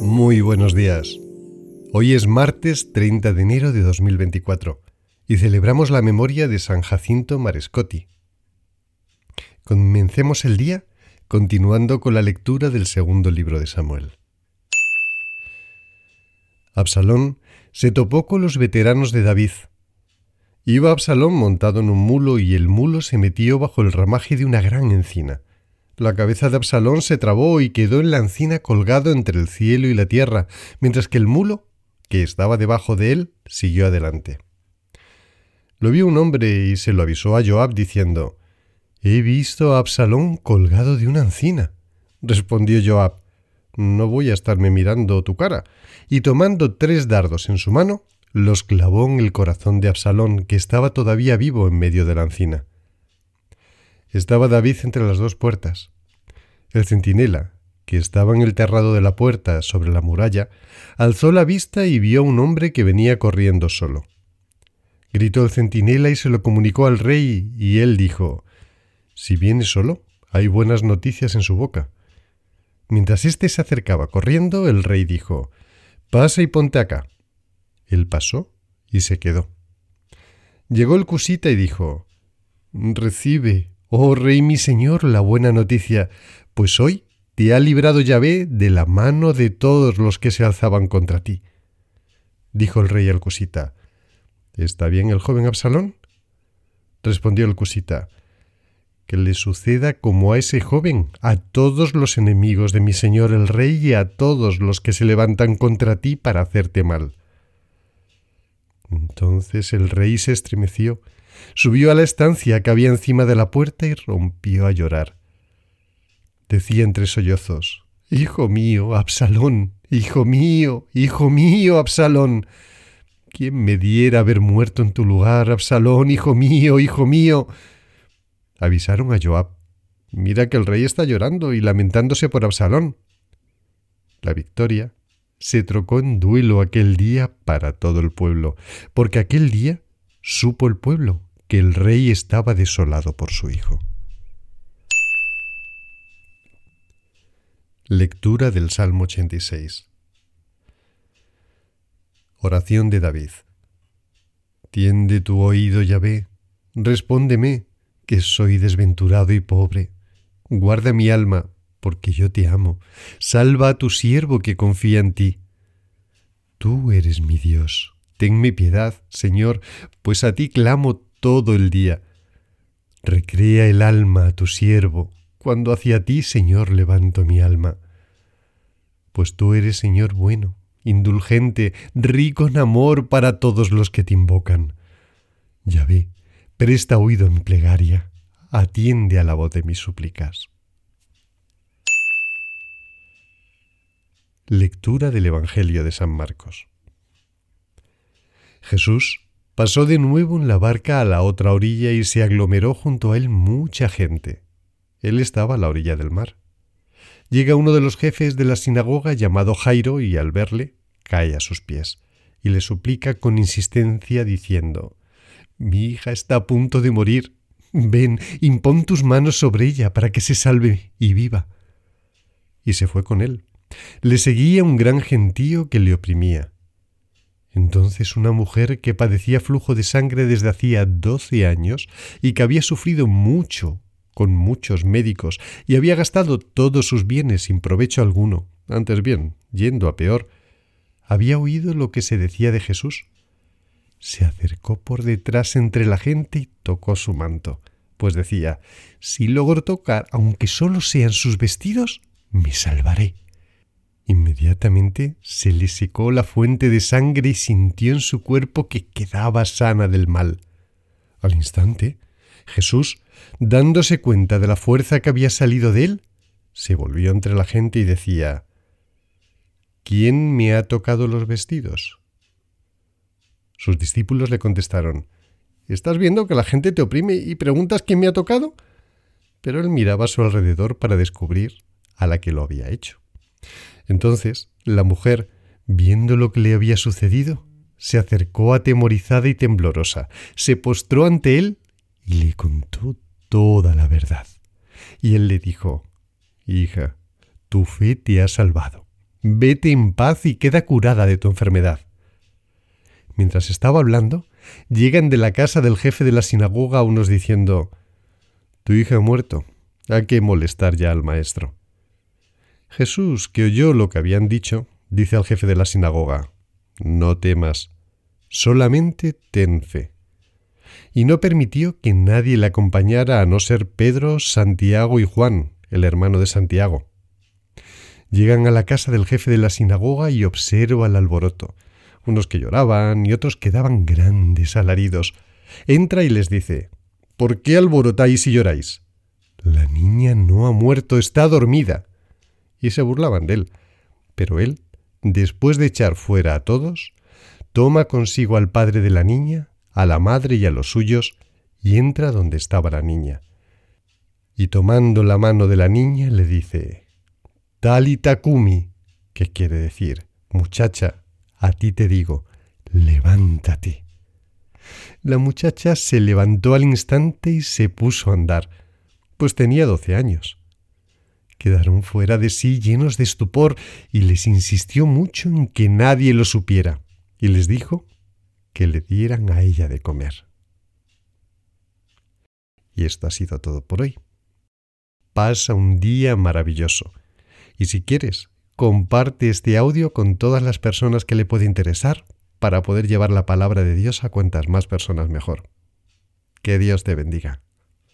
Muy buenos días. Hoy es martes 30 de enero de 2024 y celebramos la memoria de San Jacinto Marescotti. Comencemos el día continuando con la lectura del segundo libro de Samuel. Absalón se topó con los veteranos de David. Iba Absalón montado en un mulo y el mulo se metió bajo el ramaje de una gran encina. La cabeza de Absalón se trabó y quedó en la encina colgado entre el cielo y la tierra, mientras que el mulo, que estaba debajo de él, siguió adelante. Lo vio un hombre y se lo avisó a Joab diciendo, He visto a Absalón colgado de una encina. Respondió Joab, No voy a estarme mirando tu cara. Y tomando tres dardos en su mano, los clavó en el corazón de Absalón, que estaba todavía vivo en medio de la encina. Estaba David entre las dos puertas. El centinela, que estaba en el terrado de la puerta sobre la muralla, alzó la vista y vio a un hombre que venía corriendo solo. Gritó el centinela y se lo comunicó al rey, y él dijo, Si viene solo, hay buenas noticias en su boca. Mientras éste se acercaba corriendo, el rey dijo, Pasa y ponte acá. Él pasó y se quedó. Llegó el cusita y dijo, Recibe, Oh Rey mi Señor, la buena noticia, pues hoy te ha librado Yahvé de la mano de todos los que se alzaban contra ti. Dijo el rey al cusita, ¿Está bien el joven Absalón? Respondió el cusita, que le suceda como a ese joven, a todos los enemigos de mi señor el rey y a todos los que se levantan contra ti para hacerte mal. Entonces el rey se estremeció Subió a la estancia que había encima de la puerta y rompió a llorar. Decía entre sollozos, Hijo mío, Absalón, hijo mío, hijo mío, Absalón. ¿Quién me diera haber muerto en tu lugar, Absalón, hijo mío, hijo mío? Avisaron a Joab. Mira que el rey está llorando y lamentándose por Absalón. La victoria se trocó en duelo aquel día para todo el pueblo, porque aquel día supo el pueblo que el rey estaba desolado por su hijo. Lectura del Salmo 86 Oración de David Tiende tu oído, Yahvé, respóndeme, que soy desventurado y pobre. Guarda mi alma, porque yo te amo. Salva a tu siervo que confía en ti. Tú eres mi Dios. Tenme piedad, Señor, pues a ti clamo todo el día. Recrea el alma a tu siervo, cuando hacia ti, Señor, levanto mi alma. Pues tú eres, Señor, bueno, indulgente, rico en amor para todos los que te invocan. Ya ve, presta oído en plegaria, atiende a la voz de mis súplicas. Lectura del Evangelio de San Marcos. Jesús Pasó de nuevo en la barca a la otra orilla y se aglomeró junto a él mucha gente. Él estaba a la orilla del mar. Llega uno de los jefes de la sinagoga llamado Jairo y al verle cae a sus pies y le suplica con insistencia diciendo Mi hija está a punto de morir. Ven, impón tus manos sobre ella para que se salve y viva. Y se fue con él. Le seguía un gran gentío que le oprimía entonces una mujer que padecía flujo de sangre desde hacía doce años y que había sufrido mucho con muchos médicos y había gastado todos sus bienes sin provecho alguno, antes bien, yendo a peor, había oído lo que se decía de Jesús. Se acercó por detrás entre la gente y tocó su manto, pues decía, si logro tocar, aunque solo sean sus vestidos, me salvaré. Inmediatamente se le secó la fuente de sangre y sintió en su cuerpo que quedaba sana del mal. Al instante, Jesús, dándose cuenta de la fuerza que había salido de él, se volvió entre la gente y decía ¿Quién me ha tocado los vestidos? Sus discípulos le contestaron ¿Estás viendo que la gente te oprime y preguntas quién me ha tocado? Pero él miraba a su alrededor para descubrir a la que lo había hecho. Entonces la mujer, viendo lo que le había sucedido, se acercó atemorizada y temblorosa, se postró ante él y le contó toda la verdad. Y él le dijo, Hija, tu fe te ha salvado. Vete en paz y queda curada de tu enfermedad. Mientras estaba hablando, llegan de la casa del jefe de la sinagoga unos diciendo, Tu hija ha muerto, hay que molestar ya al maestro. Jesús, que oyó lo que habían dicho, dice al jefe de la sinagoga, No temas, solamente ten fe. Y no permitió que nadie le acompañara a no ser Pedro, Santiago y Juan, el hermano de Santiago. Llegan a la casa del jefe de la sinagoga y observa el alboroto unos que lloraban y otros que daban grandes alaridos. Entra y les dice, ¿Por qué alborotáis y lloráis? La niña no ha muerto, está dormida. Y se burlaban de él. Pero él, después de echar fuera a todos, toma consigo al padre de la niña, a la madre y a los suyos, y entra donde estaba la niña. Y tomando la mano de la niña le dice, Talita Kumi, que quiere decir, muchacha, a ti te digo, levántate. La muchacha se levantó al instante y se puso a andar, pues tenía doce años. Quedaron fuera de sí llenos de estupor y les insistió mucho en que nadie lo supiera, y les dijo que le dieran a ella de comer. Y esto ha sido todo por hoy. Pasa un día maravilloso. Y si quieres, comparte este audio con todas las personas que le puede interesar para poder llevar la palabra de Dios a cuantas más personas mejor. Que Dios te bendiga.